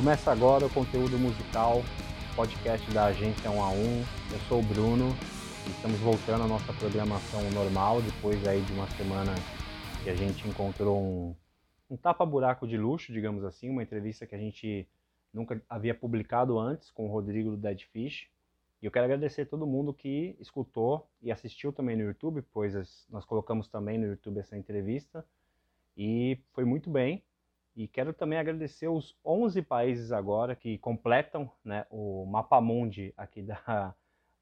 Começa agora o conteúdo musical, podcast da agência 1 a 1. Eu sou o Bruno e estamos voltando à nossa programação normal depois aí de uma semana que a gente encontrou um, um tapa-buraco de luxo, digamos assim, uma entrevista que a gente nunca havia publicado antes com o Rodrigo do Dead Fish. E eu quero agradecer a todo mundo que escutou e assistiu também no YouTube, pois nós colocamos também no YouTube essa entrevista e foi muito bem. E quero também agradecer os 11 países agora que completam né, o mapa mundi aqui da,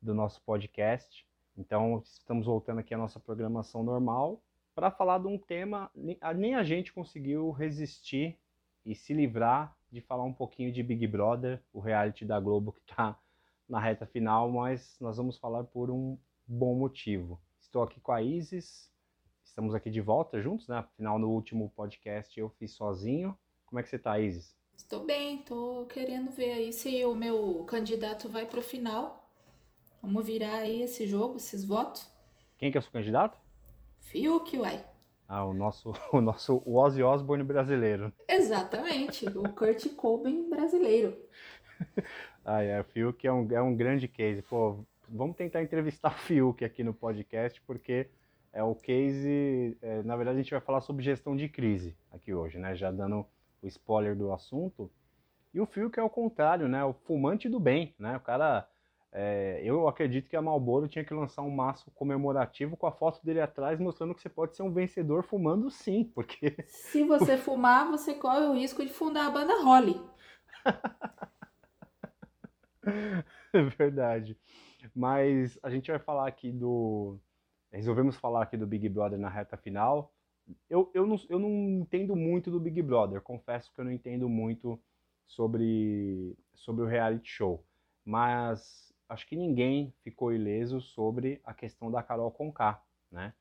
do nosso podcast. Então, estamos voltando aqui à nossa programação normal para falar de um tema, nem a gente conseguiu resistir e se livrar de falar um pouquinho de Big Brother, o reality da Globo que está na reta final, mas nós vamos falar por um bom motivo. Estou aqui com a Isis, estamos aqui de volta juntos, né? Afinal, no último podcast eu fiz sozinho. Como é que você está, Isis? Estou bem, estou querendo ver aí se o meu candidato vai para o final. Vamos virar aí esse jogo, esses votos. Quem que é o seu candidato? Fiuk, uai. Ah, o nosso, o nosso Ozzy Osbourne brasileiro. Exatamente, o Kurt Cobain brasileiro. ah, é, o Fiuk é um, é um grande case. Pô, vamos tentar entrevistar o Fiuk aqui no podcast, porque é o case. É, na verdade, a gente vai falar sobre gestão de crise aqui hoje, né? Já dando o spoiler do assunto. E o Fiuk é o contrário, né? O fumante do bem, né? O cara é, eu acredito que a Marlboro tinha que lançar um maço comemorativo com a foto dele atrás, mostrando que você pode ser um vencedor fumando sim, porque... Se você fumar, você corre o risco de fundar a banda Holly. é verdade. Mas a gente vai falar aqui do... Resolvemos falar aqui do Big Brother na reta final. Eu, eu, não, eu não entendo muito do Big Brother, confesso que eu não entendo muito sobre, sobre o reality show. Mas acho que ninguém ficou ileso sobre a questão da Carol Conká, né?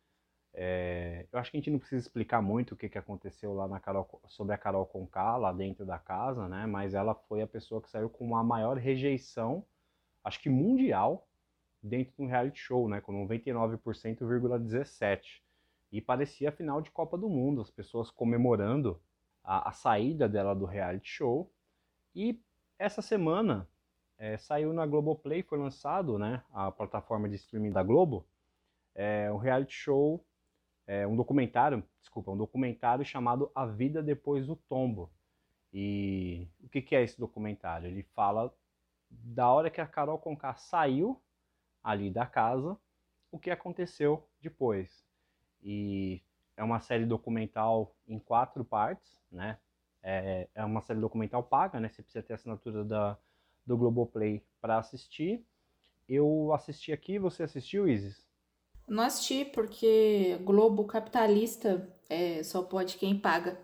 É, eu acho que a gente não precisa explicar muito o que, que aconteceu lá na Carol, sobre a Carol Conká, lá dentro da casa, né? Mas ela foi a pessoa que saiu com a maior rejeição, acho que mundial, dentro de um reality show, né? Com 99,17%. E parecia a final de Copa do Mundo, as pessoas comemorando a, a saída dela do reality show. E essa semana é, saiu na Globoplay, foi lançado, né, a plataforma de streaming da Globo, é, um reality show, é, um documentário, desculpa, um documentário chamado A Vida Depois do Tombo. E o que, que é esse documentário? Ele fala da hora que a Carol Conká saiu ali da casa, o que aconteceu depois. E é uma série documental em quatro partes, né? É, é uma série documental paga, né? Você precisa ter assinatura da, do Globoplay para assistir. Eu assisti aqui, você assistiu, Isis? Não assisti, porque Globo capitalista é, só pode quem paga.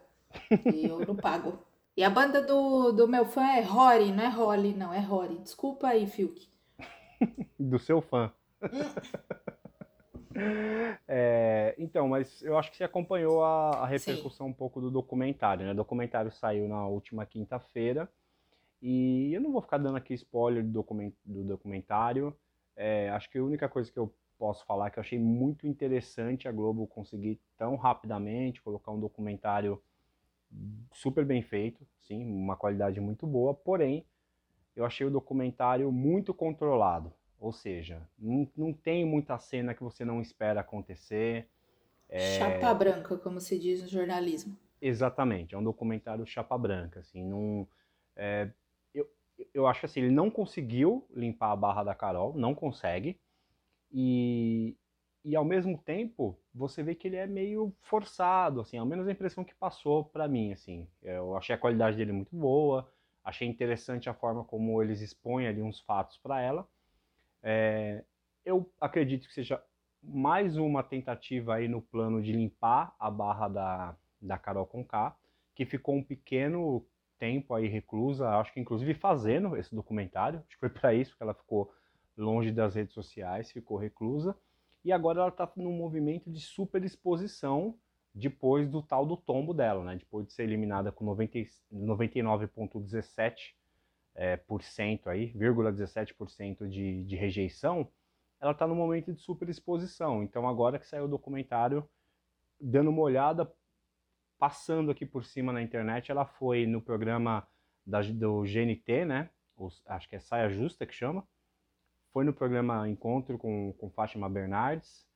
E eu não pago. E a banda do, do meu fã é Rory, não é Holly, não, é Rory. Desculpa aí, Fiuk. do seu fã. é, então, mas eu acho que você acompanhou a, a repercussão Sim. um pouco do documentário, né? O documentário saiu na última quinta-feira. E eu não vou ficar dando aqui spoiler do, document, do documentário. É, acho que a única coisa que eu posso falar é que eu achei muito interessante a Globo conseguir tão rapidamente colocar um documentário super bem feito, sim, uma qualidade muito boa, porém eu achei o documentário muito controlado, ou seja, não, não tem muita cena que você não espera acontecer. É... Chapa branca, como se diz no jornalismo. Exatamente, é um documentário chapa branca, assim, não, é, eu acho que assim, ele não conseguiu limpar a barra da Carol, não consegue. E, e ao mesmo tempo, você vê que ele é meio forçado, assim, ao menos a impressão que passou para mim, assim. Eu achei a qualidade dele muito boa, achei interessante a forma como eles expõem ali uns fatos para ela. É, eu acredito que seja mais uma tentativa aí no plano de limpar a barra da, da Carol Conká, que ficou um pequeno tempo aí reclusa, acho que inclusive fazendo esse documentário, acho que foi para isso que ela ficou longe das redes sociais, ficou reclusa, e agora ela está num movimento de super exposição depois do tal do tombo dela, né? Depois de ser eliminada com 99,17% é, por cento aí, 17% de, de rejeição, ela está no momento de super exposição. Então agora que saiu o documentário, dando uma olhada passando aqui por cima na internet, ela foi no programa da, do GNT, né? Acho que é Saia Justa que chama. Foi no programa Encontro com, com Fátima Bernardes.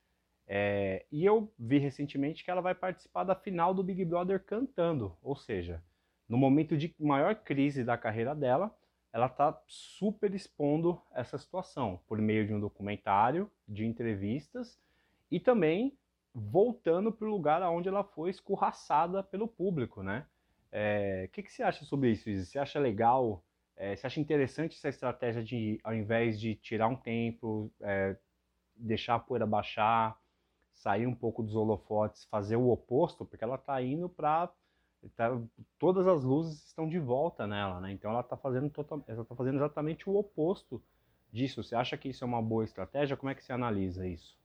É, e eu vi recentemente que ela vai participar da final do Big Brother cantando. Ou seja, no momento de maior crise da carreira dela, ela está super expondo essa situação por meio de um documentário, de entrevistas e também voltando para o lugar onde ela foi escorraçada pelo público, né? O é, que, que você acha sobre isso, Izzy? Você acha legal, é, você acha interessante essa estratégia de, ao invés de tirar um tempo, é, deixar a poeira baixar, sair um pouco dos holofotes, fazer o oposto, porque ela está indo para Tá, todas as luzes estão de volta nela, né? Então ela está fazendo, total, ela tá fazendo exatamente o oposto disso. Você acha que isso é uma boa estratégia? Como é que você analisa isso?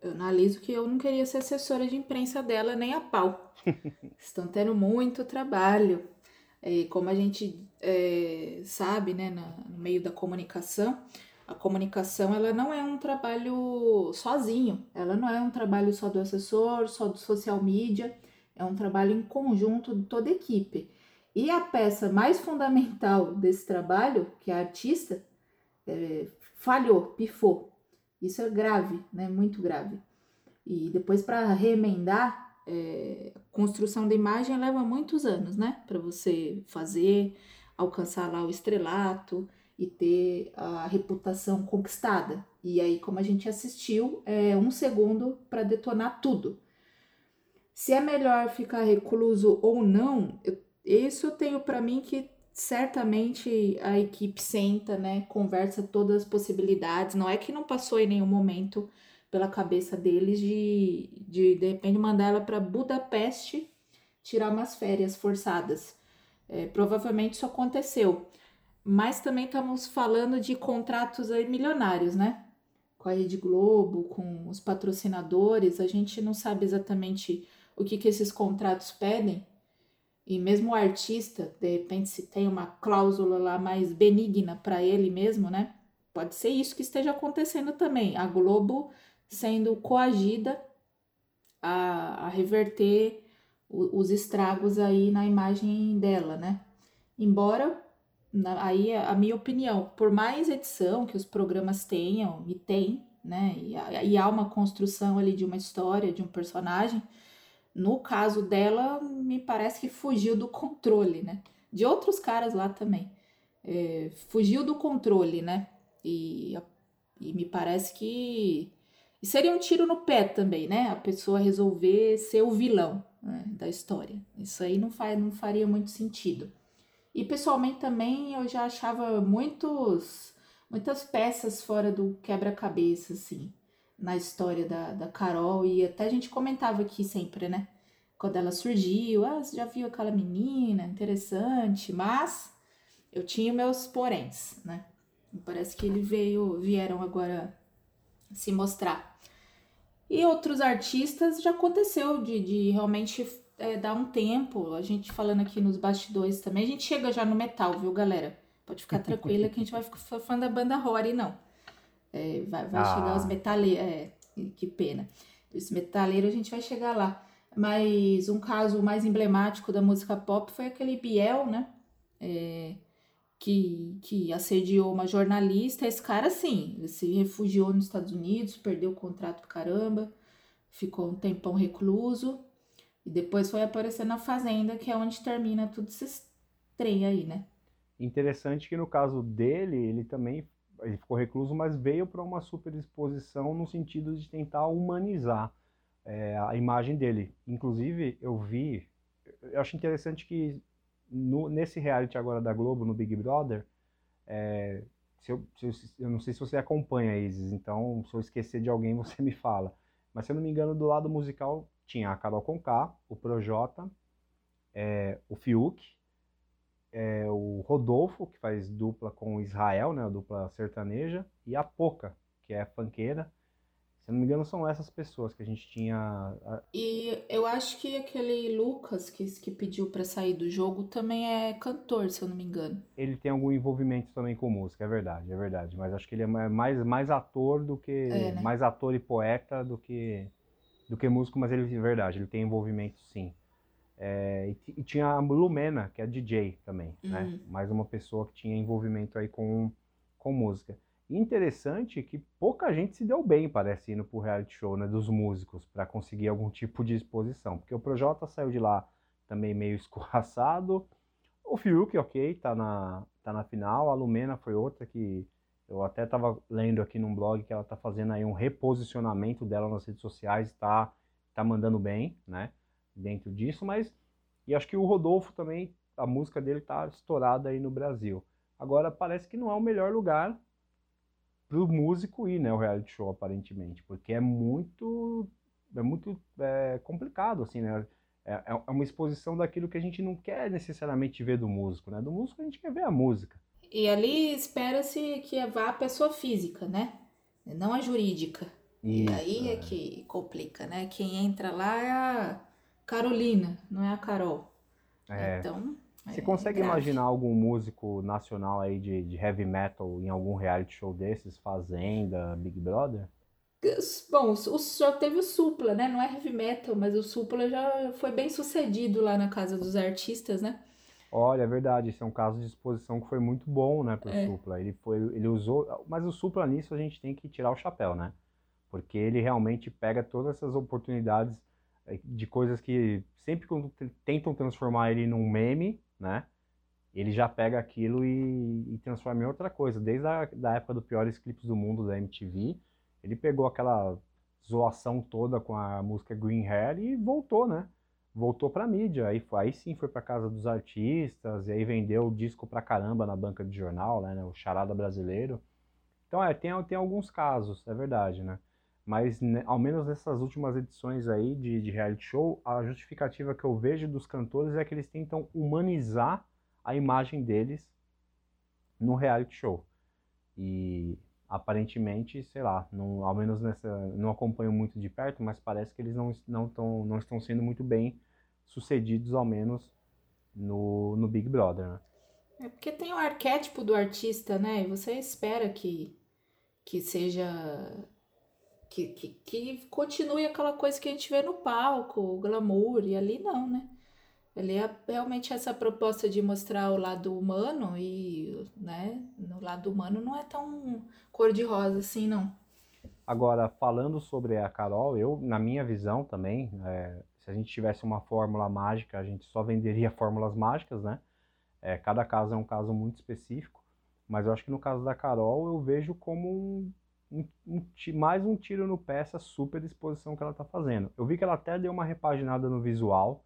Eu analiso que eu não queria ser assessora de imprensa dela nem a pau. Estão tendo muito trabalho. E como a gente é, sabe, né, no meio da comunicação, a comunicação ela não é um trabalho sozinho. Ela não é um trabalho só do assessor, só do social media. É um trabalho em conjunto de toda a equipe. E a peça mais fundamental desse trabalho, que é a artista, é, falhou, pifou. Isso é grave, né? Muito grave. E depois para remendar, é, construção da imagem leva muitos anos, né? Para você fazer, alcançar lá o estrelato e ter a reputação conquistada. E aí, como a gente assistiu, é um segundo para detonar tudo. Se é melhor ficar recluso ou não, eu, isso eu tenho para mim que certamente a equipe senta, né, conversa todas as possibilidades. Não é que não passou em nenhum momento pela cabeça deles de, de, de repente, mandar ela para Budapeste tirar umas férias forçadas. É, provavelmente isso aconteceu. Mas também estamos falando de contratos aí milionários, né? Com a Rede Globo, com os patrocinadores, a gente não sabe exatamente o que, que esses contratos pedem, e mesmo o artista, de repente, se tem uma cláusula lá mais benigna para ele mesmo, né? Pode ser isso que esteja acontecendo também. A Globo sendo coagida a, a reverter o, os estragos aí na imagem dela, né? Embora, na, aí a minha opinião, por mais edição que os programas tenham, e tem, né? E, e há uma construção ali de uma história, de um personagem, no caso dela, me parece que fugiu do controle, né? De outros caras lá também. É, fugiu do controle, né? E, e me parece que seria um tiro no pé também, né? A pessoa resolver ser o vilão né, da história. Isso aí não, faz, não faria muito sentido. E pessoalmente também eu já achava muitos, muitas peças fora do quebra-cabeça, assim na história da, da Carol e até a gente comentava aqui sempre, né? Quando ela surgiu, ah, você já viu aquela menina, interessante, mas eu tinha meus poréns, né? Parece que ele veio, vieram agora se mostrar. E outros artistas já aconteceu de, de realmente é, dar um tempo, a gente falando aqui nos bastidores também, a gente chega já no metal, viu, galera? Pode ficar tranquila que a gente vai ficar fã da banda Rory, não. É, vai vai ah. chegar os metaleiros. É, que pena. Os metaleiros a gente vai chegar lá. Mas um caso mais emblemático da música pop foi aquele Biel, né? É, que, que assediou uma jornalista. Esse cara, sim, se refugiou nos Estados Unidos, perdeu o contrato pro caramba, ficou um tempão recluso. E depois foi aparecer na Fazenda, que é onde termina tudo esse trem aí, né? Interessante que no caso dele, ele também ele ficou recluso, mas veio para uma superexposição no sentido de tentar humanizar é, a imagem dele. Inclusive, eu vi, eu acho interessante que no, nesse reality agora da Globo, no Big Brother, é, se eu, se eu, eu, não sei se você acompanha, Isis, então se eu esquecer de alguém você me fala. Mas se eu não me engano, do lado musical tinha a Carol Conká, o Projota, é, o Fiuk, é, o Rodolfo, que faz dupla com o Israel, né, a dupla sertaneja, e a Poca, que é funkeira. Se não me engano, são essas pessoas que a gente tinha. E eu acho que aquele Lucas que, que pediu para sair do jogo também é cantor, se eu não me engano. Ele tem algum envolvimento também com música, é verdade, é verdade. Mas acho que ele é mais, mais ator do que. É, né? Mais ator e poeta do que, do que músico, mas ele é verdade, ele tem envolvimento sim. É, e, e, tinha a Lumena, que é DJ também, né? uhum. né? Mais uma pessoa que tinha envolvimento aí com, com música. interessante que pouca gente se deu bem, parece, indo pro reality show, né? Dos músicos, para conseguir algum tipo de exposição. Porque o Projota saiu de lá também meio escorraçado. O Fiuk, ok, tá na, tá na final. A Lumena foi outra que eu até estava lendo aqui num blog que ela está fazendo aí um reposicionamento dela nas redes sociais, está tá mandando bem, né? Dentro disso, mas e acho que o Rodolfo também, a música dele está estourada aí no Brasil. Agora parece que não é o melhor lugar para o músico ir, né? O reality show aparentemente, porque é muito é muito é, complicado assim, né? É, é, é uma exposição daquilo que a gente não quer necessariamente ver do músico, né? Do músico a gente quer ver a música. E ali espera-se que vá a pessoa física, né? Não a jurídica. Isso, e aí é. é que complica, né? Quem entra lá é a Carolina, não é a Carol. É. Então. Você é consegue grave. imaginar algum músico nacional aí de, de heavy metal em algum reality show desses? Fazenda, Big Brother? Bom, o, só teve o Supla, né? Não é heavy metal, mas o Supla já foi bem sucedido lá na Casa dos Artistas, né? Olha, é verdade, esse é um caso de exposição que foi muito bom, né, pro é. Supla. Ele foi, ele usou, mas o Supla nisso a gente tem que tirar o chapéu, né? Porque ele realmente pega todas essas oportunidades eh, de coisas que sempre quando tentam transformar ele num meme, né? Ele já pega aquilo e, e transforma em outra coisa. Desde a da época dos piores clipes do mundo da MTV, ele pegou aquela zoação toda com a música Green Hair e voltou, né? Voltou para mídia. Aí, aí sim foi para casa dos artistas, e aí vendeu o disco pra caramba na banca de jornal, né, o Charada Brasileiro. Então, é, tem, tem alguns casos, é verdade, né? Mas, né, ao menos nessas últimas edições aí de, de reality show, a justificativa que eu vejo dos cantores é que eles tentam humanizar a imagem deles no reality show. E aparentemente, sei lá, não, ao menos nessa, não acompanho muito de perto, mas parece que eles não, não, tão, não estão sendo muito bem sucedidos, ao menos no, no Big Brother, né? É porque tem o arquétipo do artista, né? E você espera que, que seja. Que, que, que continue aquela coisa que a gente vê no palco, o glamour, e ali não, né? Ele é realmente essa proposta de mostrar o lado humano e, né, no lado humano não é tão cor-de-rosa assim, não. Agora, falando sobre a Carol, eu, na minha visão também, é, se a gente tivesse uma fórmula mágica, a gente só venderia fórmulas mágicas, né? É, cada caso é um caso muito específico, mas eu acho que no caso da Carol eu vejo como um, um, um, mais um tiro no pé essa super exposição que ela está fazendo. Eu vi que ela até deu uma repaginada no visual,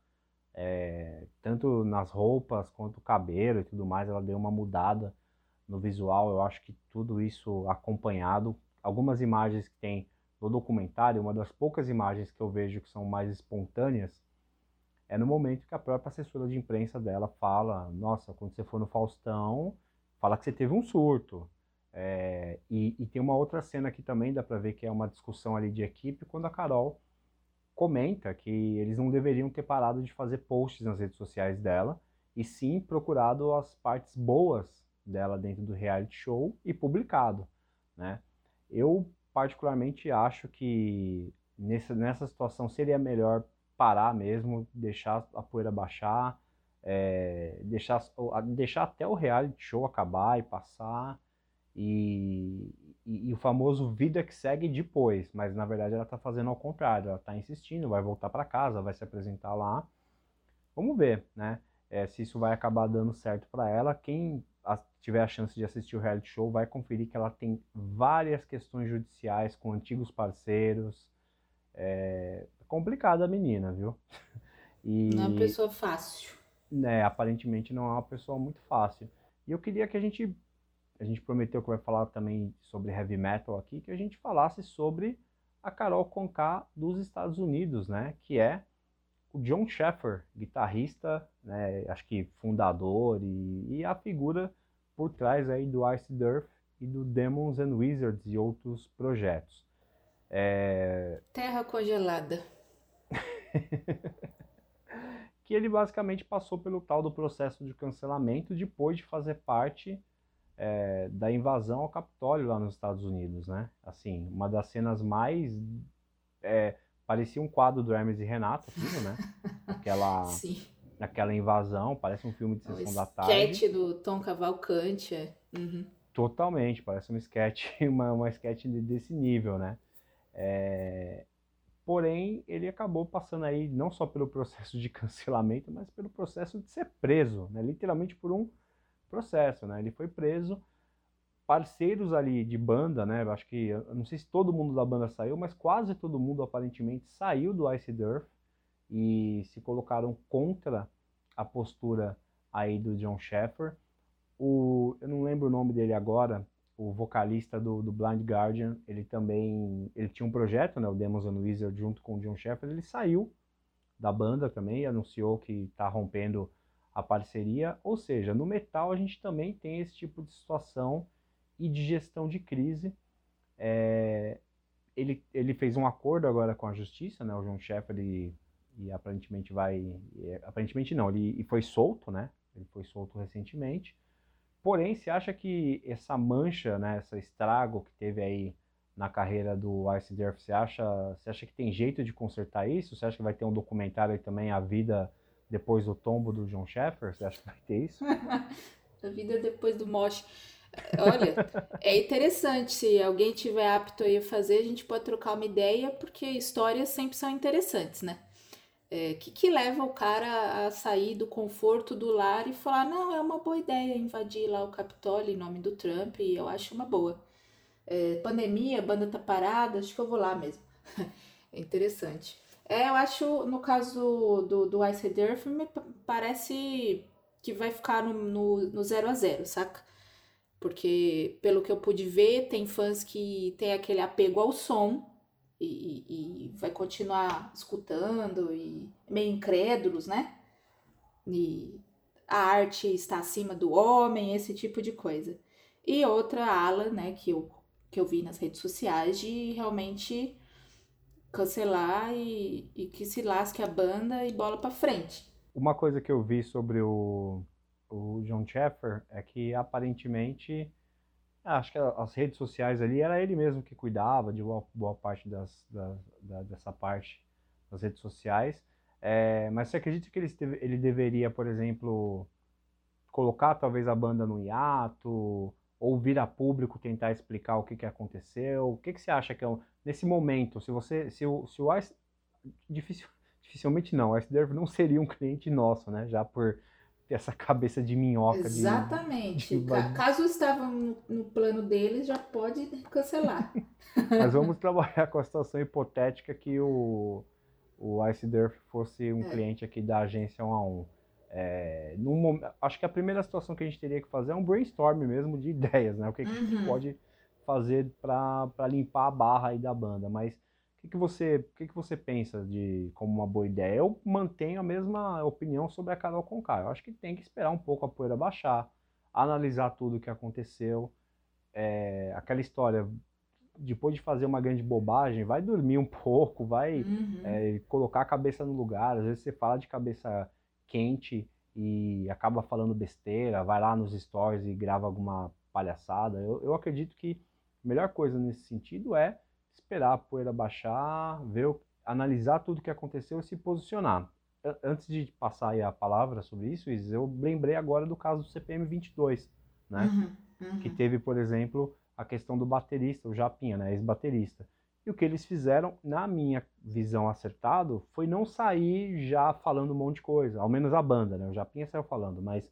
é, tanto nas roupas quanto o cabelo e tudo mais, ela deu uma mudada no visual. Eu acho que tudo isso acompanhado, algumas imagens que tem no documentário, uma das poucas imagens que eu vejo que são mais espontâneas é no momento que a própria assessora de imprensa dela fala: Nossa, quando você for no Faustão, fala que você teve um surto. É, e, e, tem uma outra cena aqui também, dá pra ver que é uma discussão ali de equipe, quando a Carol comenta que eles não deveriam ter parado de fazer posts nas redes sociais dela e sim procurado as partes boas dela dentro do reality show e publicado, né? Eu particularmente acho que nessa, nessa situação seria melhor parar mesmo, deixar a poeira baixar, é, deixar, deixar até o reality show acabar e passar e, e, e, o famoso vida que segue depois, mas na verdade ela está fazendo ao contrário, ela está insistindo, vai voltar para casa, vai se apresentar lá. Vamos ver, né? É, se isso vai acabar dando certo para ela. Quem a, tiver a chance de assistir o reality show vai conferir que ela tem várias questões judiciais com antigos parceiros. É complicada a menina, viu? E, não é uma pessoa fácil. Né, aparentemente não é uma pessoa muito fácil. E eu queria que a gente a gente prometeu que vai falar também sobre heavy metal aqui, que a gente falasse sobre a Carol Conká dos Estados Unidos, né? Que é o John Sheffer, guitarrista, né? Acho que fundador e, e a figura por trás aí do Ice Dirt e do Demons and Wizards e outros projetos. É... Terra congelada. que ele basicamente passou pelo tal do processo de cancelamento depois de fazer parte é, da invasão ao Capitólio lá nos Estados Unidos, né? Assim, uma das cenas mais é, parecia um quadro do Hermes e Renato, aquilo, né? aquela, Sim. aquela invasão, parece um filme de O sessão da tarde. sketch do Tom Cavalcante. É. Uhum. Totalmente, parece um sketch, uma, uma sketch de- desse nível, né? É, Porém, ele acabou passando aí não só pelo processo de cancelamento, mas pelo processo de ser preso, né? Literalmente por um processo, né? Ele foi preso, parceiros ali de banda, né? Acho que, não sei se todo mundo da banda saiu, mas quase todo mundo aparentemente saiu do Ice Earth e se colocaram contra a postura aí do John Sheffer. O, eu não lembro o nome dele agora, o vocalista do, do Blind Guardian, ele também, ele tinha um projeto, né, o Demons and Wizard, junto com o John Sheffer, ele saiu da banda também, anunciou que está rompendo a parceria, ou seja, no metal a gente também tem esse tipo de situação e de gestão de crise. É, ele, ele fez um acordo agora com a justiça, né, o John Sheffer, e, e aparentemente vai, e, aparentemente não, ele e foi solto, né, ele foi solto recentemente, Porém, você acha que essa mancha, né, esse estrago que teve aí na carreira do Ice Earth, você acha, você acha que tem jeito de consertar isso? Você acha que vai ter um documentário aí também, A Vida Depois do Tombo do John Sheffer? Você acha que vai ter isso? A vida depois do moche. Olha, é interessante. Se alguém tiver apto aí a fazer, a gente pode trocar uma ideia, porque histórias sempre são interessantes, né? O é, que, que leva o cara a sair do conforto do lar e falar: não, é uma boa ideia invadir lá o Capitólio em nome do Trump, e eu acho uma boa. É, pandemia, banda tá parada, acho que eu vou lá mesmo. é interessante. É, eu acho, no caso do, do Ice Earth, me parece que vai ficar no, no, no zero a zero, saca? Porque, pelo que eu pude ver, tem fãs que tem aquele apego ao som e, e, vai continuar escutando e meio incrédulos, né? E a arte está acima do homem, esse tipo de coisa. E outra ala, né, que eu, que eu vi nas redes sociais de realmente cancelar e, e que se lasque a banda e bola para frente. Uma coisa que eu vi sobre o, o John Sheffer é que aparentemente acho que as redes sociais ali era ele mesmo que cuidava de boa, boa parte das, da, da, dessa parte das redes sociais. É, mas você acredita que ele, ele deveria, por exemplo, colocar talvez a banda no hiato, ou vir a público tentar explicar o que, que aconteceu? O que, que você acha que é um, nesse momento, se você, se o, se o Ice, difícil, dificilmente não, o Ice Derv não seria um cliente nosso, né? Já por ter essa cabeça de minhoca. Exatamente. De, de... Caso estava no, no, plano deles, já pode cancelar. Mas vamos trabalhar com a situação hipotética que o, o Ice Derf fosse um é. cliente aqui da agência 1 a 1. É, num, acho que a primeira situação que a gente teria que fazer é um brainstorm mesmo de ideias, né? O que, que uhum. a gente pode fazer para limpar a barra aí da banda. Mas o que, que, você, o que, que você pensa de como uma boa ideia? Eu mantenho a mesma opinião sobre a Carol Conká. Eu acho que tem que esperar um pouco a poeira baixar, analisar tudo o que aconteceu. É, aquela história, depois de fazer uma grande bobagem, vai dormir um pouco, vai uhum. é, colocar a cabeça no lugar. Às vezes você fala de cabeça quente e acaba falando besteira, vai lá nos stories e grava alguma palhaçada. Eu, eu acredito que a melhor coisa nesse sentido é esperar a poeira baixar, ver, analisar tudo o que aconteceu e se posicionar. Antes de passar a palavra sobre isso, eu lembrei agora do caso do CPM 22, né? Uhum, uhum. Que teve, por exemplo, a questão do baterista, o Japinha, né? Ex-baterista. E o que eles fizeram, na minha visão acertado, foi não sair já falando um monte de coisa, ao menos a banda, né? O Japinha saiu falando, mas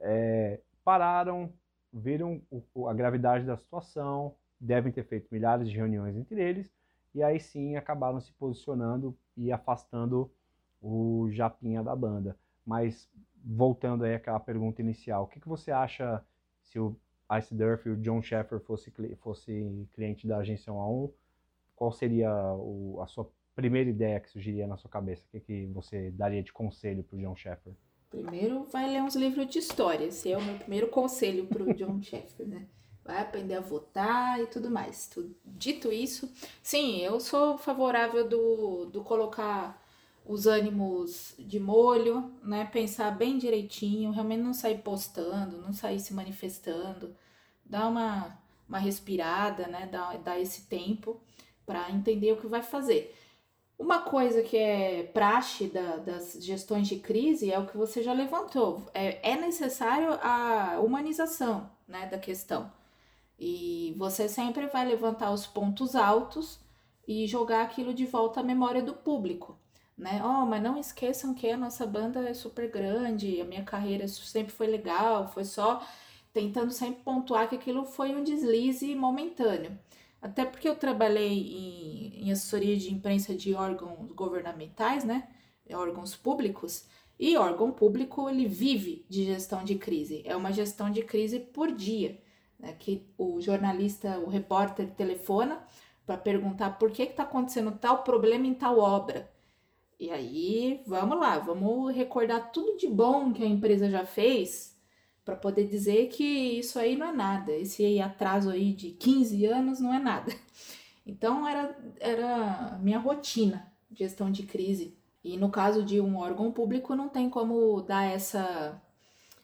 é, pararam, viram o, a gravidade da situação, devem ter feito milhares de reuniões entre eles, e aí sim acabaram se posicionando e afastando o Japinha da banda. Mas voltando aí àquela pergunta inicial, o que, que você acha se o Ice Durf e o John Sheffer fosse, fosse cliente da agência 1 a 1? Qual seria o, a sua primeira ideia que surgiria na sua cabeça? O que, que você daria de conselho para o John Sheffer? Primeiro, vai ler uns livros de história. Esse é o meu primeiro conselho para o John Sheffer, né? vai aprender a votar e tudo mais. Dito isso, sim, eu sou favorável do, do colocar os ânimos de molho, né? Pensar bem direitinho, realmente não sair postando, não sair se manifestando, dar uma, uma respirada, né? Dar, dar esse tempo para entender o que vai fazer. Uma coisa que é praxe da, das gestões de crise é o que você já levantou. É, é necessário a humanização né, da questão. E você sempre vai levantar os pontos altos e jogar aquilo de volta à memória do público. Né? Oh, mas não esqueçam que a nossa banda é super grande, a minha carreira sempre foi legal, foi só tentando sempre pontuar que aquilo foi um deslize momentâneo. Até porque eu trabalhei em, em assessoria de imprensa de órgãos governamentais, né? Órgãos públicos. E órgão público, ele vive de gestão de crise. É uma gestão de crise por dia. Né? Que o jornalista, o repórter telefona para perguntar por que está acontecendo tal problema em tal obra. E aí, vamos lá, vamos recordar tudo de bom que a empresa já fez para poder dizer que isso aí não é nada, esse atraso aí de 15 anos não é nada. Então era era minha rotina, gestão de crise. E no caso de um órgão público não tem como dar essa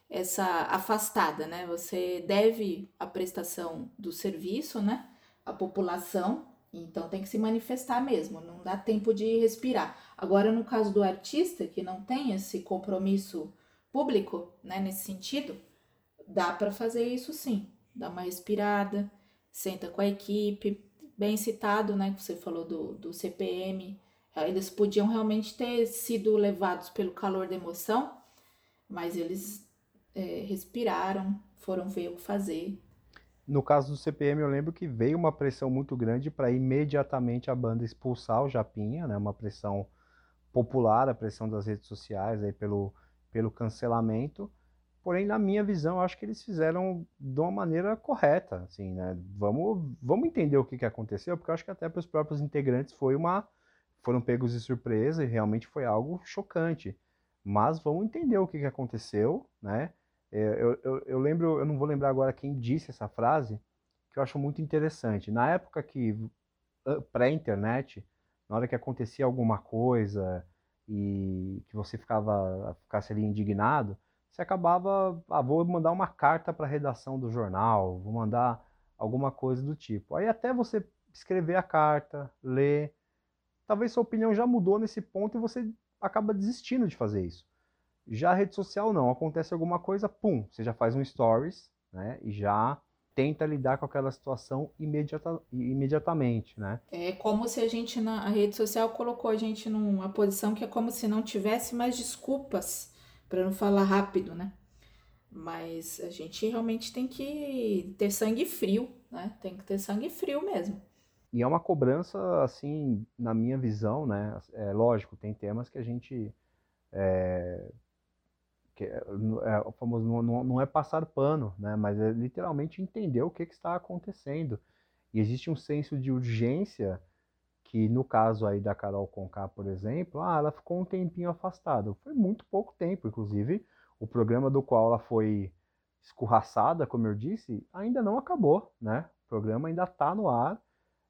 essa afastada, né? Você deve a prestação do serviço, né? A população, então tem que se manifestar mesmo, não dá tempo de respirar. Agora no caso do artista que não tem esse compromisso público, né, nesse sentido, dá para fazer isso sim. Dá uma respirada, senta com a equipe, bem citado, né? Que você falou do, do CPM. Eles podiam realmente ter sido levados pelo calor da emoção, mas eles é, respiraram, foram ver o que fazer. No caso do CPM, eu lembro que veio uma pressão muito grande para imediatamente a banda expulsar o Japinha, né? Uma pressão popular, a pressão das redes sociais aí pelo, pelo cancelamento. Porém, na minha visão, acho que eles fizeram de uma maneira correta, assim, né? Vamos, vamos entender o que, que aconteceu, porque acho que até para os próprios integrantes foi uma foram pegos de surpresa e realmente foi algo chocante. Mas vamos entender o que, que aconteceu, né? É, eu, eu, eu lembro, eu não vou lembrar agora quem disse essa frase, que eu acho muito interessante. Na época que pré-internet, na hora que acontecia alguma coisa e que você ficava ficasse ali indignado, você acabava, ah, vou mandar uma carta para a redação do jornal, vou mandar alguma coisa do tipo. Aí até você escrever a carta, ler, talvez sua opinião já mudou nesse ponto e você acaba desistindo de fazer isso. Já a rede social não, acontece alguma coisa, pum, você já faz um stories, né, e já tenta lidar com aquela situação imediata, imediatamente, né? É como se a gente na rede social colocou a gente numa posição que é como se não tivesse mais desculpas para não falar rápido, né? Mas a gente realmente tem que ter sangue frio, né? Tem que ter sangue frio mesmo. E é uma cobrança, assim, na minha visão, né? É lógico, tem temas que a gente. É, que é, é, o famoso não, não é passar pano, né? Mas é literalmente entender o que, que está acontecendo. E existe um senso de urgência que no caso aí da Carol Conká, por exemplo, ah, ela ficou um tempinho afastada. Foi muito pouco tempo, inclusive o programa do qual ela foi escorraçada, como eu disse, ainda não acabou, né? O programa ainda está no ar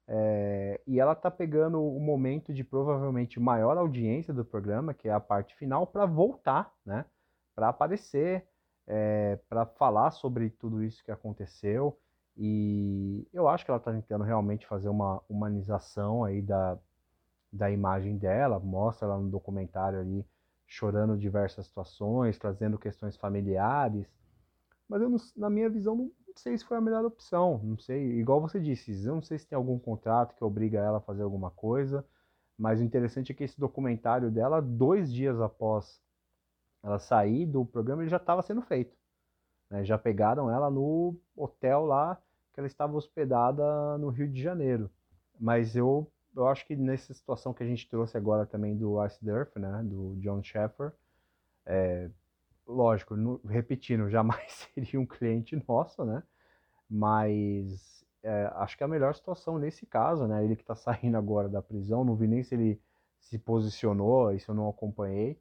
é, e ela está pegando o momento de provavelmente maior audiência do programa, que é a parte final, para voltar, né? Para aparecer, é, para falar sobre tudo isso que aconteceu. E eu acho que ela está tentando realmente fazer uma humanização aí da, da imagem dela, mostra ela no documentário ali chorando diversas situações, trazendo questões familiares. Mas eu, na minha visão, não sei se foi a melhor opção. Não sei, igual você disse, eu não sei se tem algum contrato que obriga ela a fazer alguma coisa. Mas o interessante é que esse documentário dela, dois dias após ela sair do programa, ele já estava sendo feito. Né? Já pegaram ela no hotel lá que ela estava hospedada no Rio de Janeiro. Mas eu, eu acho que nessa situação que a gente trouxe agora também do Ice Durf, né, do John Sheffer, é, lógico, no, repetindo, jamais seria um cliente nosso, né? Mas é, acho que a melhor situação nesse caso, né? Ele que está saindo agora da prisão, não vi nem se ele se posicionou, isso eu não acompanhei,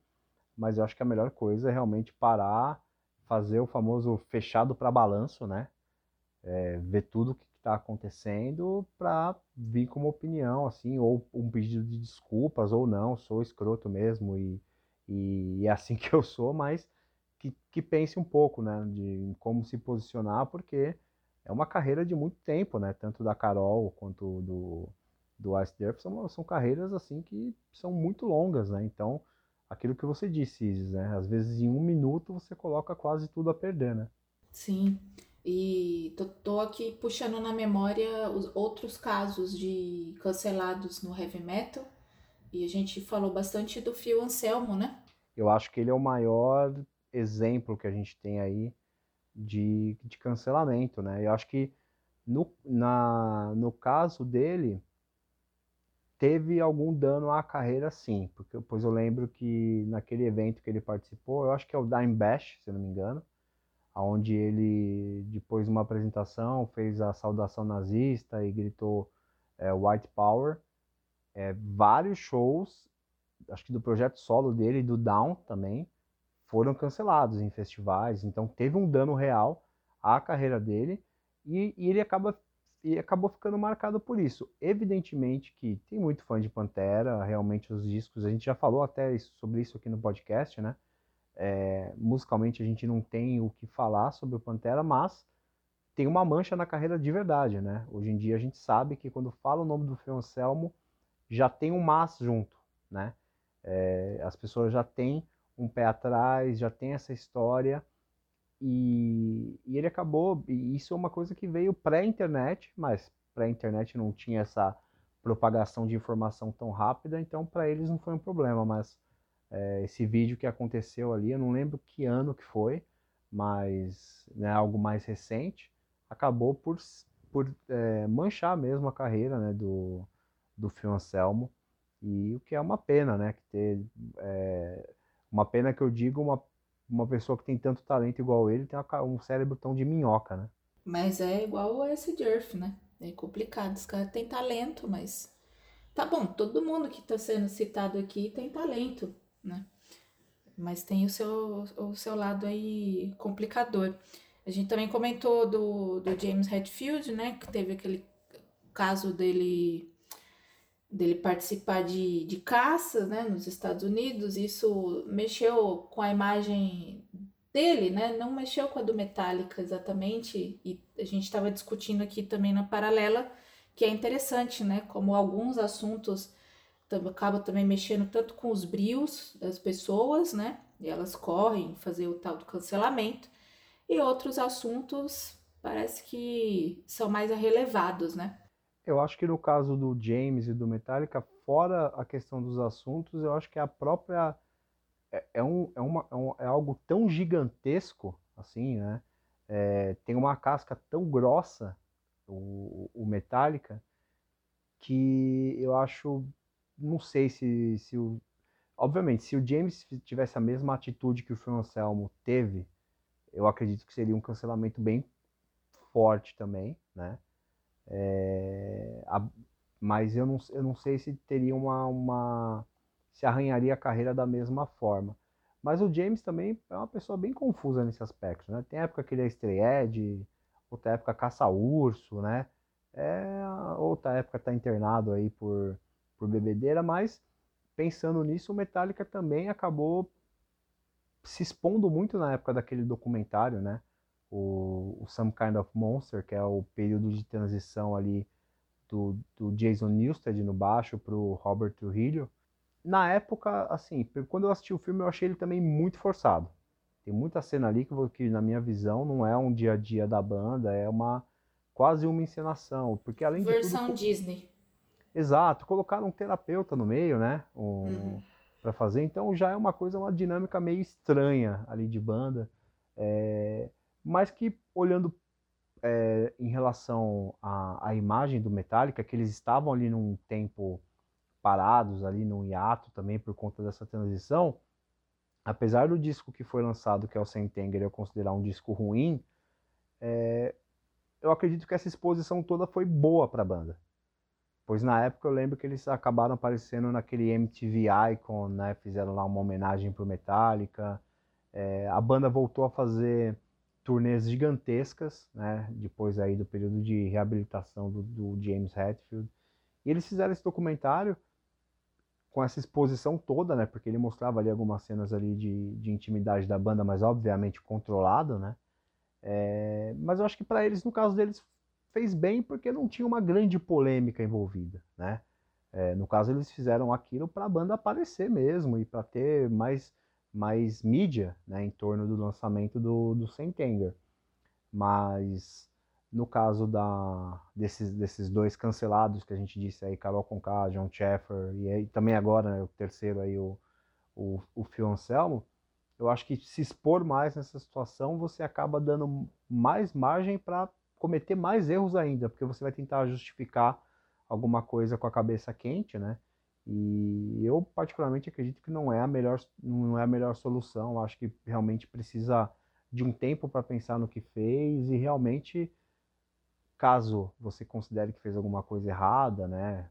mas eu acho que a melhor coisa é realmente parar, fazer o famoso fechado para balanço, né? É, ver tudo o que está acontecendo para vir com uma opinião, assim, ou um pedido de desculpas, ou não, sou escroto mesmo e, e é assim que eu sou, mas que, que pense um pouco, né, de como se posicionar, porque é uma carreira de muito tempo, né, tanto da Carol quanto do, do Ice Earth são, são carreiras assim que são muito longas, né? Então, aquilo que você disse, Isis, né? Às vezes em um minuto você coloca quase tudo a perder, né? Sim. E tô, tô aqui puxando na memória os outros casos de cancelados no heavy metal. E a gente falou bastante do Phil Anselmo, né? Eu acho que ele é o maior exemplo que a gente tem aí de, de cancelamento, né? Eu acho que no, na, no caso dele, teve algum dano à carreira sim, porque pois eu lembro que naquele evento que ele participou, eu acho que é o Dime Bash, se não me engano, onde ele, depois de uma apresentação, fez a saudação nazista e gritou é, White Power. É, vários shows, acho que do projeto solo dele e do Down também, foram cancelados em festivais, então teve um dano real à carreira dele e, e ele acaba e acabou ficando marcado por isso. Evidentemente que tem muito fã de Pantera, realmente os discos, a gente já falou até sobre isso aqui no podcast, né? É, musicalmente a gente não tem o que falar sobre o Pantera, mas tem uma mancha na carreira de verdade, né? Hoje em dia a gente sabe que quando fala o nome do Phil Anselmo, já tem um mas junto, né? É, as pessoas já têm um pé atrás, já tem essa história, e, e ele acabou, e isso é uma coisa que veio pré-internet, mas pré-internet não tinha essa propagação de informação tão rápida, então para eles não foi um problema, mas é, esse vídeo que aconteceu ali, eu não lembro que ano que foi, mas né, algo mais recente, acabou por, por é, manchar mesmo a carreira né, do, do Phil Anselmo, e o que é uma pena, né, que ter, é, uma pena que eu digo, uma uma pessoa que tem tanto talento igual ele tem um cérebro tão de minhoca, né? Mas é igual o S. Durf, né? É complicado. Os caras têm talento, mas. Tá bom, todo mundo que está sendo citado aqui tem talento, né? Mas tem o seu, o seu lado aí complicador. A gente também comentou do, do James Hetfield, né? Que teve aquele caso dele dele participar de, de caças né, nos Estados Unidos, isso mexeu com a imagem dele, né? Não mexeu com a do Metallica exatamente, e a gente estava discutindo aqui também na paralela, que é interessante, né? Como alguns assuntos acabam também mexendo tanto com os brios das pessoas, né? E elas correm fazer o tal do cancelamento, e outros assuntos parece que são mais relevados, né? Eu acho que no caso do James e do Metallica, fora a questão dos assuntos, eu acho que a própria. É, é, um, é, uma, é, um, é algo tão gigantesco, assim, né? É, tem uma casca tão grossa, o, o Metallica, que eu acho. Não sei se, se o. Obviamente, se o James tivesse a mesma atitude que o Phil Anselmo teve, eu acredito que seria um cancelamento bem forte também, né? É, a, mas eu não, eu não sei se teria uma, uma. se arranharia a carreira da mesma forma. Mas o James também é uma pessoa bem confusa nesse aspecto, né? Tem época que ele é estreed, outra época caça-urso, né? É, outra época tá internado aí por, por bebedeira, mas pensando nisso, o Metallica também acabou se expondo muito na época daquele documentário, né? o, o Some Kind of Monster, que é o período de transição ali do, do Jason Newsted no baixo para o Robert Trujillo. Na época, assim, quando eu assisti o filme, eu achei ele também muito forçado. Tem muita cena ali que, que, na minha visão, não é um dia a dia da banda, é uma quase uma encenação. Porque além Versão de tudo, Disney. Exato, colocaram um terapeuta no meio, né? Um, uhum. para fazer, então já é uma coisa, uma dinâmica meio estranha ali de banda. É mas que olhando é, em relação à, à, imagem do Metallica, que eles estavam ali num tempo parados, ali num hiato também por conta dessa transição, apesar do disco que foi lançado, que é o Sentenger, eu considerar um disco ruim, é, eu acredito que essa exposição toda foi boa para a banda. Pois na época eu lembro que eles acabaram aparecendo naquele MTV Icon, né? Fizeram lá uma homenagem pro Metallica. É, a banda voltou a fazer turnês gigantescas, né, depois aí do período de reabilitação do, do, James Hetfield. E eles fizeram esse documentário com essa exposição toda, né, porque ele mostrava ali algumas cenas ali de, de intimidade da banda, mas obviamente controlado, né. É, mas eu acho que para eles, no caso deles, fez bem porque não tinha uma grande polêmica envolvida, né? É, no caso, eles fizeram aquilo para a banda aparecer mesmo e para ter mais, mais mídia né, em torno do lançamento do, do Sentenger. Mas no caso da, desses, desses dois cancelados que a gente disse aí, Carol Conká, John Sheffer e aí, também agora né, o terceiro aí, o, o, o Phil Anselmo, eu acho que se expor mais nessa situação, você acaba dando mais margem para cometer mais erros ainda, porque você vai tentar justificar alguma coisa com a cabeça quente, né? E eu particularmente acredito que não é a melhor, não é a melhor solução. acho que realmente precisa de um tempo para pensar no que fez e realmente, caso você considere que fez alguma coisa errada, né?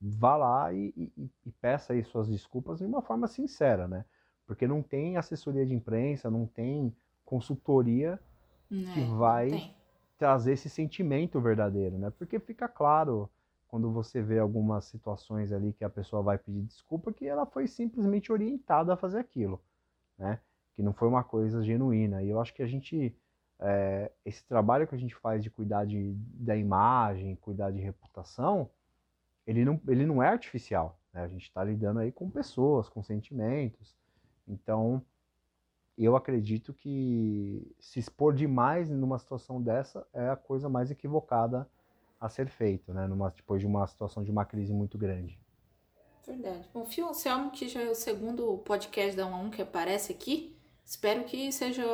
Vá lá e, e, e peça aí suas desculpas de uma forma sincera, né? Porque não tem assessoria de imprensa, não tem consultoria que vai trazer esse sentimento verdadeiro, né? Porque fica claro quando você vê algumas situações ali que a pessoa vai pedir desculpa que ela foi simplesmente orientada a fazer aquilo, né? Que não foi uma coisa genuína. E eu acho que a gente é, esse trabalho que a gente faz de cuidar de, da imagem, cuidar de reputação, ele não, ele não é artificial. Né? A gente está lidando aí com pessoas, com sentimentos. Então, eu acredito que se expor demais numa situação dessa é a coisa mais equivocada a ser feito, né? Numa, depois de uma situação de uma crise muito grande. Verdade. Bom, Fio Anselmo, que já é o segundo podcast da 1 a 1 que aparece aqui. Espero que seja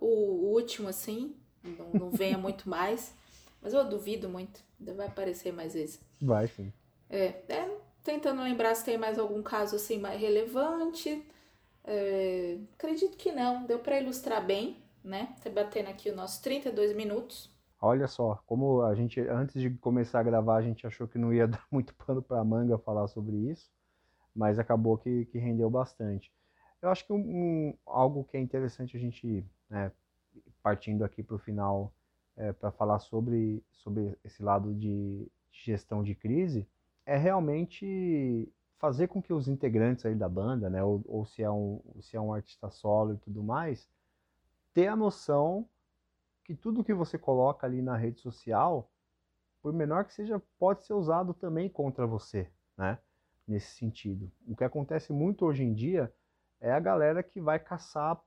o último, assim. Não, não venha muito mais. Mas eu duvido muito. Vai aparecer mais vezes. Vai, sim. É, é, tentando lembrar se tem mais algum caso assim mais relevante. É, acredito que não, deu para ilustrar bem, né? Tá batendo aqui os nossos 32 minutos. Olha só, como a gente, antes de começar a gravar, a gente achou que não ia dar muito pano para manga falar sobre isso, mas acabou que, que rendeu bastante. Eu acho que um, um, algo que é interessante a gente, né, partindo aqui para o final, é, para falar sobre, sobre esse lado de gestão de crise, é realmente fazer com que os integrantes aí da banda, né, ou, ou se, é um, se é um artista solo e tudo mais, ter a noção que tudo que você coloca ali na rede social, por menor que seja, pode ser usado também contra você, né? Nesse sentido. O que acontece muito hoje em dia é a galera que vai caçar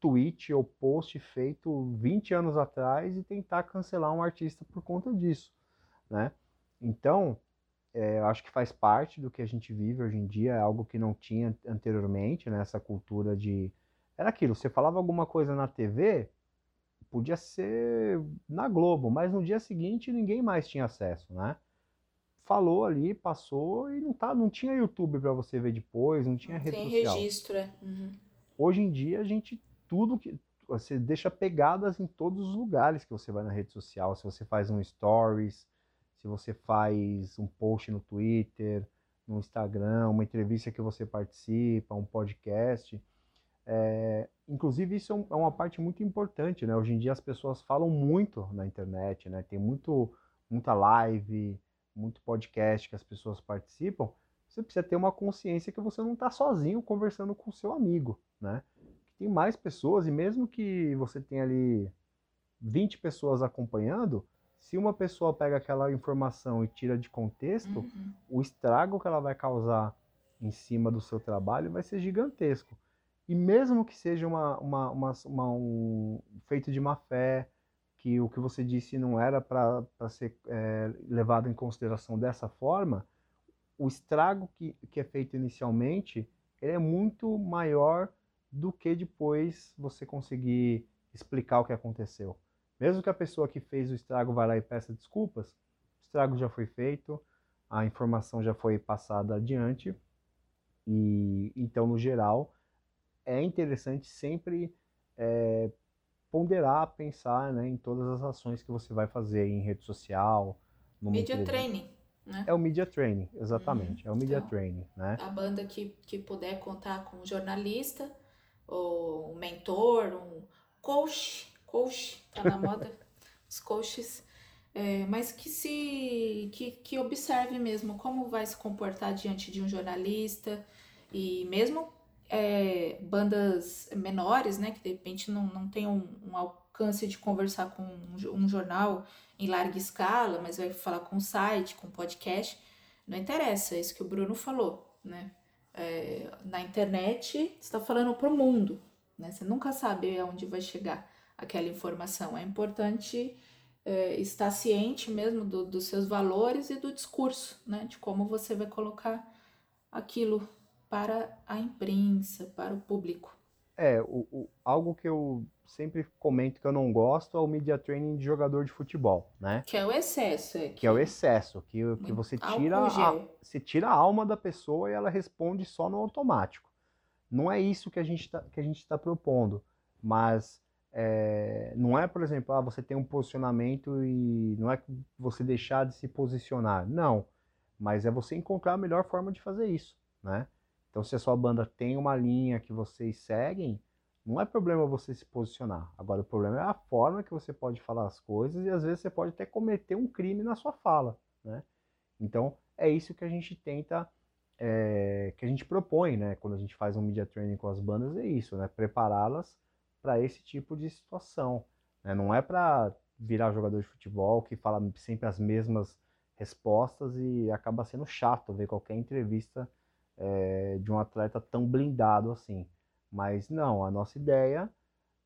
tweet ou post feito 20 anos atrás e tentar cancelar um artista por conta disso, né? Então, é, eu acho que faz parte do que a gente vive hoje em dia, é algo que não tinha anteriormente, né? Essa cultura de. Era aquilo, você falava alguma coisa na TV, podia ser na Globo, mas no dia seguinte ninguém mais tinha acesso, né? Falou ali, passou e não, tá, não tinha YouTube para você ver depois, não tinha rede Tem social. registro, é. Uhum. Hoje em dia a gente tudo que você deixa pegadas em todos os lugares que você vai na rede social, se você faz um stories, se você faz um post no Twitter, no Instagram, uma entrevista que você participa, um podcast. É, inclusive, isso é, é uma parte muito importante, né? Hoje em dia as pessoas falam muito na internet, né? Tem muito, muita live, muito podcast que as pessoas participam. Você precisa ter uma consciência que você não está sozinho conversando com seu amigo, né? Tem mais pessoas, e mesmo que você tenha ali 20 pessoas acompanhando, se uma pessoa pega aquela informação e tira de contexto, uhum. o estrago que ela vai causar em cima do seu trabalho vai ser gigantesco. E mesmo que seja uma, uma, uma, uma um feito de má fé, que o que você disse não era para ser é, levado em consideração dessa forma, o estrago que, que é feito inicialmente ele é muito maior do que depois você conseguir explicar o que aconteceu. Mesmo que a pessoa que fez o estrago vá lá e peça desculpas, o estrago já foi feito, a informação já foi passada adiante, e então, no geral, é interessante sempre é, ponderar, pensar né, em todas as ações que você vai fazer em rede social. No media training. Né? É o media training, exatamente. Uhum. É o media então, training, né? A banda que, que puder contar com um jornalista, ou um mentor, um coach, coach, tá na moda, os coaches, é, mas que se que, que observe mesmo como vai se comportar diante de um jornalista e mesmo é, bandas menores, né, que de repente não, não tem um, um canse de conversar com um jornal em larga escala, mas vai falar com site, com podcast, não interessa, é isso que o Bruno falou, né? É, na internet, está falando para o mundo, né? Você nunca sabe aonde vai chegar aquela informação. É importante é, estar ciente mesmo do, dos seus valores e do discurso, né? De como você vai colocar aquilo para a imprensa, para o público. É, o, o, algo que eu sempre comento que eu não gosto é o media training de jogador de futebol, né? Que é o excesso. É que, que é o excesso, que, que você tira, a, você tira a alma da pessoa e ela responde só no automático. Não é isso que a gente está tá propondo, mas é, não é, por exemplo, ah, você tem um posicionamento e não é você deixar de se posicionar, não, mas é você encontrar a melhor forma de fazer isso, né? Então, se a sua banda tem uma linha que vocês seguem, não é problema você se posicionar. Agora, o problema é a forma que você pode falar as coisas e às vezes você pode até cometer um crime na sua fala, né? Então, é isso que a gente tenta, é, que a gente propõe, né? Quando a gente faz um media training com as bandas, é isso, né? Prepará-las para esse tipo de situação. Né? Não é para virar jogador de futebol que fala sempre as mesmas respostas e acaba sendo chato ver qualquer entrevista é, de um atleta tão blindado assim. Mas não, a nossa ideia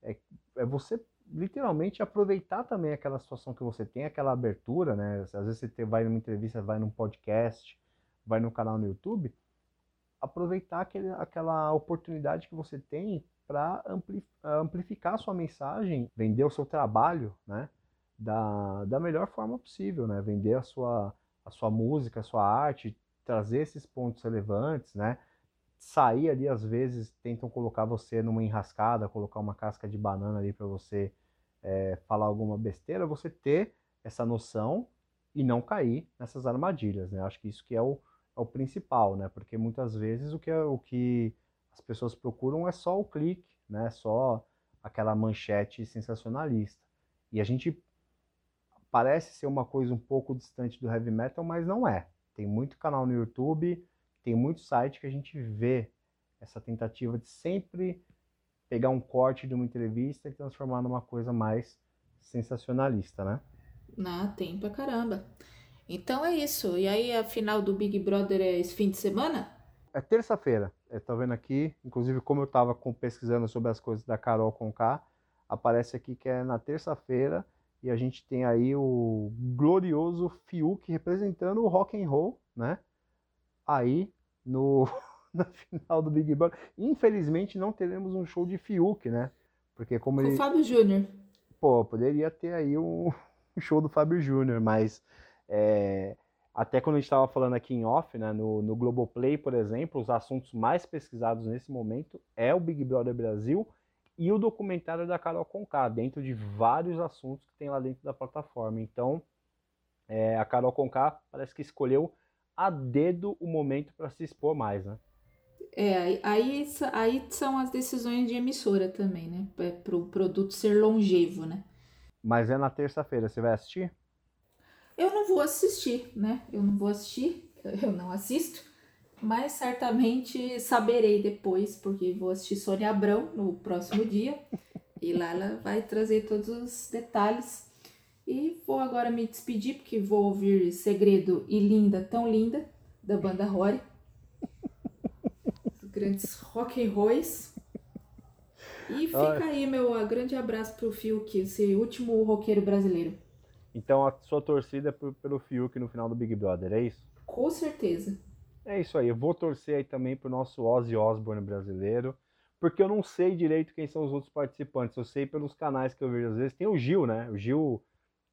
é, é você literalmente aproveitar também aquela situação que você tem, aquela abertura, né? Às vezes você vai numa entrevista, vai num podcast, vai no canal no YouTube, aproveitar aquele, aquela oportunidade que você tem para amplificar a sua mensagem, vender o seu trabalho, né? Da, da melhor forma possível, né? Vender a sua, a sua música, a sua arte, trazer esses pontos relevantes, né? Sair ali, às vezes, tentam colocar você numa enrascada, colocar uma casca de banana ali para você é, falar alguma besteira, você ter essa noção e não cair nessas armadilhas, né? Acho que isso que é o, é o principal, né? Porque muitas vezes o que, é, o que as pessoas procuram é só o clique, né? Só aquela manchete sensacionalista. E a gente parece ser uma coisa um pouco distante do heavy metal, mas não é. Tem muito canal no YouTube, tem muito site que a gente vê essa tentativa de sempre pegar um corte de uma entrevista e transformar numa coisa mais sensacionalista, né? Ah, tem pra caramba. Então é isso. E aí a final do Big Brother é esse fim de semana? É terça-feira. Eu tô vendo aqui, inclusive como eu tava pesquisando sobre as coisas da Carol Conká, aparece aqui que é na terça-feira e a gente tem aí o glorioso Fiuk representando o rock and roll, né? Aí no na final do Big Brother. Infelizmente não teremos um show de Fiuk, né? Porque como Com ele o Fábio Júnior. Pô, poderia ter aí um, show do Fábio Júnior, mas é, até quando a gente estava falando aqui em off, né, no, no Globoplay, por exemplo, os assuntos mais pesquisados nesse momento é o Big Brother Brasil e o documentário da Carol Conká, dentro de vários assuntos que tem lá dentro da plataforma. Então, é, a Carol Conká parece que escolheu a dedo o momento para se expor mais, né? É, aí, aí são as decisões de emissora também, né? É para o produto ser longevo, né? Mas é na terça-feira, você vai assistir? Eu não vou assistir, né? Eu não vou assistir, eu não assisto, mas certamente saberei depois, porque vou assistir Sônia Abrão no próximo dia. E lá ela vai trazer todos os detalhes. E vou agora me despedir, porque vou ouvir Segredo e Linda, Tão Linda, da banda Rory. Os grandes rock and rolls. E fica aí meu grande abraço pro Fiuk, esse último roqueiro brasileiro. Então a sua torcida é pelo Fiuk no final do Big Brother, é isso? Com certeza. É isso aí. Eu vou torcer aí também pro nosso Ozzy Osbourne brasileiro, porque eu não sei direito quem são os outros participantes. Eu sei pelos canais que eu vejo às vezes. Tem o Gil, né? O Gil,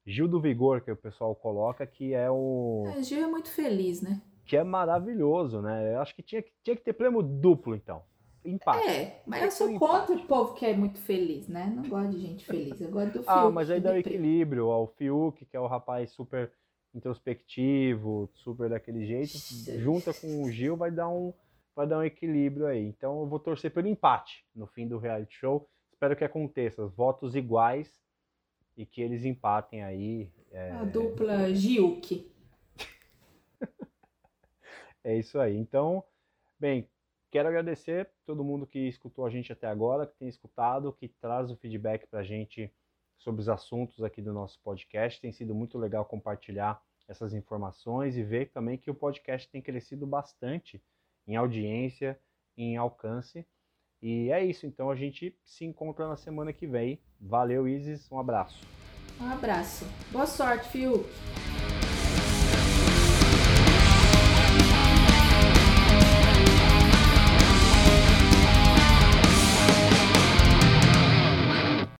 Gil do Vigor que o pessoal coloca, que é o. É, o Gil é muito feliz, né? Que é maravilhoso, né? Eu acho que tinha, tinha que ter prêmio duplo, então. Empate. É, mas eu sou contra o povo que é muito feliz, né? Não gosto de gente feliz. Eu gosto do Fiuk. Ah, mas aí dá o equilíbrio. Ó, o Fiuk, que é o rapaz super introspectivo, super daquele jeito, junta com o Gil, vai dar um vai dar um equilíbrio aí. Então eu vou torcer pelo empate no fim do reality show. Espero que aconteça votos iguais e que eles empatem aí. É... A dupla Gilk. é isso aí. Então, bem, quero agradecer todo mundo que escutou a gente até agora, que tem escutado, que traz o feedback para a gente sobre os assuntos aqui do nosso podcast. Tem sido muito legal compartilhar essas informações e ver também que o podcast tem crescido bastante em audiência, em alcance. E é isso, então a gente se encontra na semana que vem. Valeu, Isis, um abraço. Um abraço. Boa sorte, Fiuk.